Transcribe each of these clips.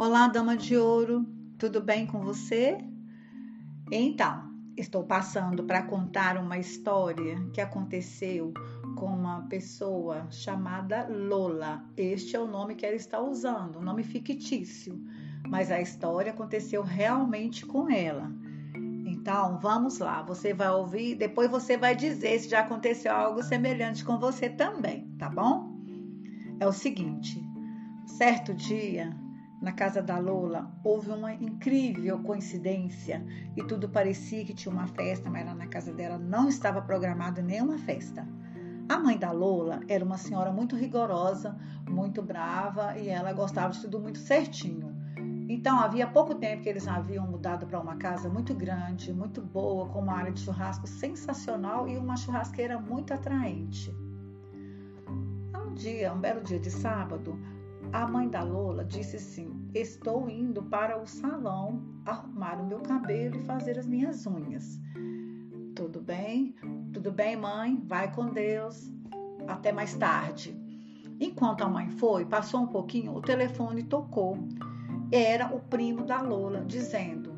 Olá, dama de ouro, tudo bem com você? Então, estou passando para contar uma história que aconteceu com uma pessoa chamada Lola. Este é o nome que ela está usando, um nome fictício, mas a história aconteceu realmente com ela. Então, vamos lá, você vai ouvir, depois você vai dizer se já aconteceu algo semelhante com você também, tá bom? É o seguinte, certo dia na casa da Lola, houve uma incrível coincidência e tudo parecia que tinha uma festa, mas lá na casa dela não estava programada nenhuma festa. A mãe da Lola era uma senhora muito rigorosa, muito brava e ela gostava de tudo muito certinho. Então, havia pouco tempo que eles haviam mudado para uma casa muito grande, muito boa, com uma área de churrasco sensacional e uma churrasqueira muito atraente. Um dia, um belo dia de sábado, a mãe da Lola disse assim: Estou indo para o salão arrumar o meu cabelo e fazer as minhas unhas. Tudo bem? Tudo bem, mãe? Vai com Deus. Até mais tarde. Enquanto a mãe foi, passou um pouquinho, o telefone tocou. Era o primo da Lola dizendo: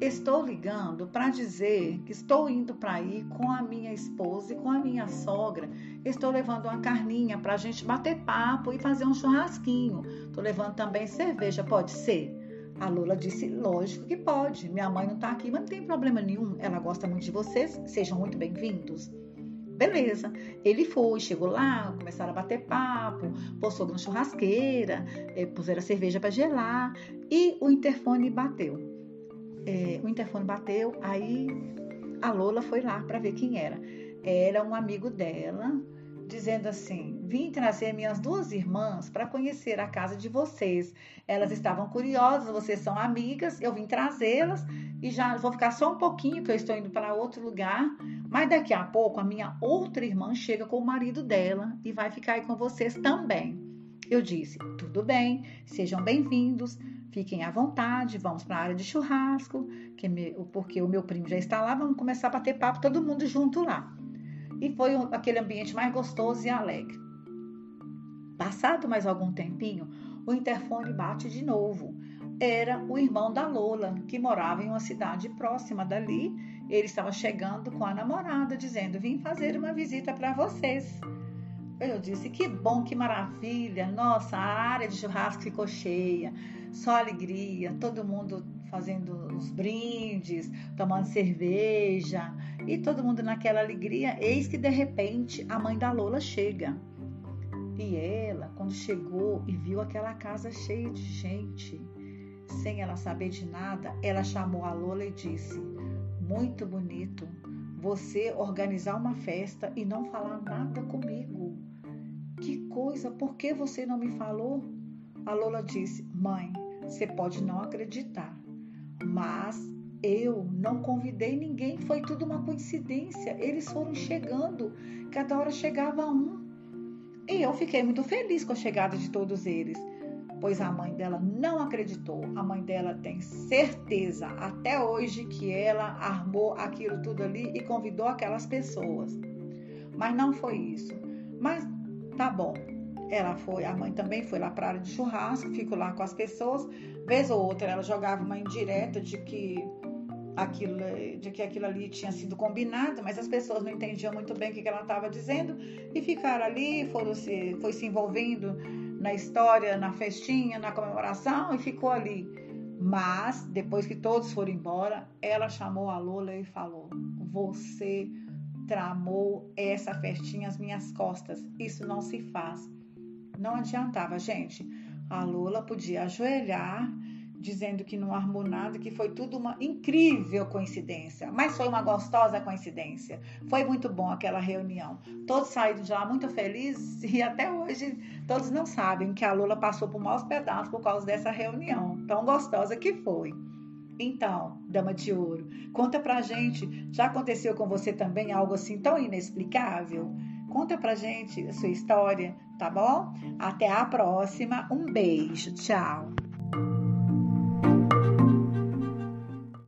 Estou ligando para dizer que estou indo para ir com a minha esposa e com a minha sogra. Estou levando uma carninha para a gente bater papo e fazer um churrasquinho. Estou levando também cerveja, pode ser? A Lula disse: lógico que pode. Minha mãe não está aqui, mas não tem problema nenhum. Ela gosta muito de vocês. Sejam muito bem-vindos. Beleza. Ele foi, chegou lá, começaram a bater papo, postou na churrasqueira, eh, puseram a cerveja para gelar e o interfone bateu é, o interfone bateu, aí a Lola foi lá para ver quem era. Era um amigo dela, dizendo assim: Vim trazer minhas duas irmãs para conhecer a casa de vocês. Elas estavam curiosas, vocês são amigas, eu vim trazê-las e já vou ficar só um pouquinho, que eu estou indo para outro lugar. Mas daqui a pouco a minha outra irmã chega com o marido dela e vai ficar aí com vocês também. Eu disse: Tudo bem, sejam bem-vindos. Fiquem à vontade, vamos para a área de churrasco, me, porque o meu primo já está lá, vamos começar a bater papo todo mundo junto lá. E foi um, aquele ambiente mais gostoso e alegre. Passado mais algum tempinho, o interfone bate de novo. Era o irmão da Lola, que morava em uma cidade próxima dali. Ele estava chegando com a namorada, dizendo: Vim fazer uma visita para vocês. Eu disse: Que bom, que maravilha! Nossa, a área de churrasco ficou cheia, só alegria, todo mundo fazendo os brindes, tomando cerveja e todo mundo naquela alegria. Eis que de repente a mãe da Lola chega. E ela, quando chegou e viu aquela casa cheia de gente, sem ela saber de nada, ela chamou a Lola e disse: Muito bonito você organizar uma festa e não falar nada comigo. Que coisa, por que você não me falou? A Lola disse: Mãe, você pode não acreditar, mas eu não convidei ninguém, foi tudo uma coincidência. Eles foram chegando, cada hora chegava um. E eu fiquei muito feliz com a chegada de todos eles, pois a mãe dela não acreditou. A mãe dela tem certeza até hoje que ela armou aquilo tudo ali e convidou aquelas pessoas. Mas não foi isso. Mas Tá bom. Ela foi, a mãe também foi lá para área de churrasco, ficou lá com as pessoas. Vez ou outra ela jogava uma indireta de que aquilo, de que aquilo ali tinha sido combinado, mas as pessoas não entendiam muito bem o que ela estava dizendo e ficaram ali, foram se, foi se envolvendo na história, na festinha, na comemoração e ficou ali. Mas depois que todos foram embora, ela chamou a Lola e falou: Você tramou essa festinha às minhas costas. Isso não se faz. Não adiantava, gente. A Lula podia ajoelhar, dizendo que não armou nada, que foi tudo uma incrível coincidência. Mas foi uma gostosa coincidência. Foi muito bom aquela reunião. Todos saíram de lá muito felizes e até hoje todos não sabem que a Lula passou por maus pedaços por causa dessa reunião tão gostosa que foi. Então, dama de ouro, conta pra gente, já aconteceu com você também algo assim tão inexplicável? Conta pra gente a sua história, tá bom? Até a próxima. Um beijo. Tchau.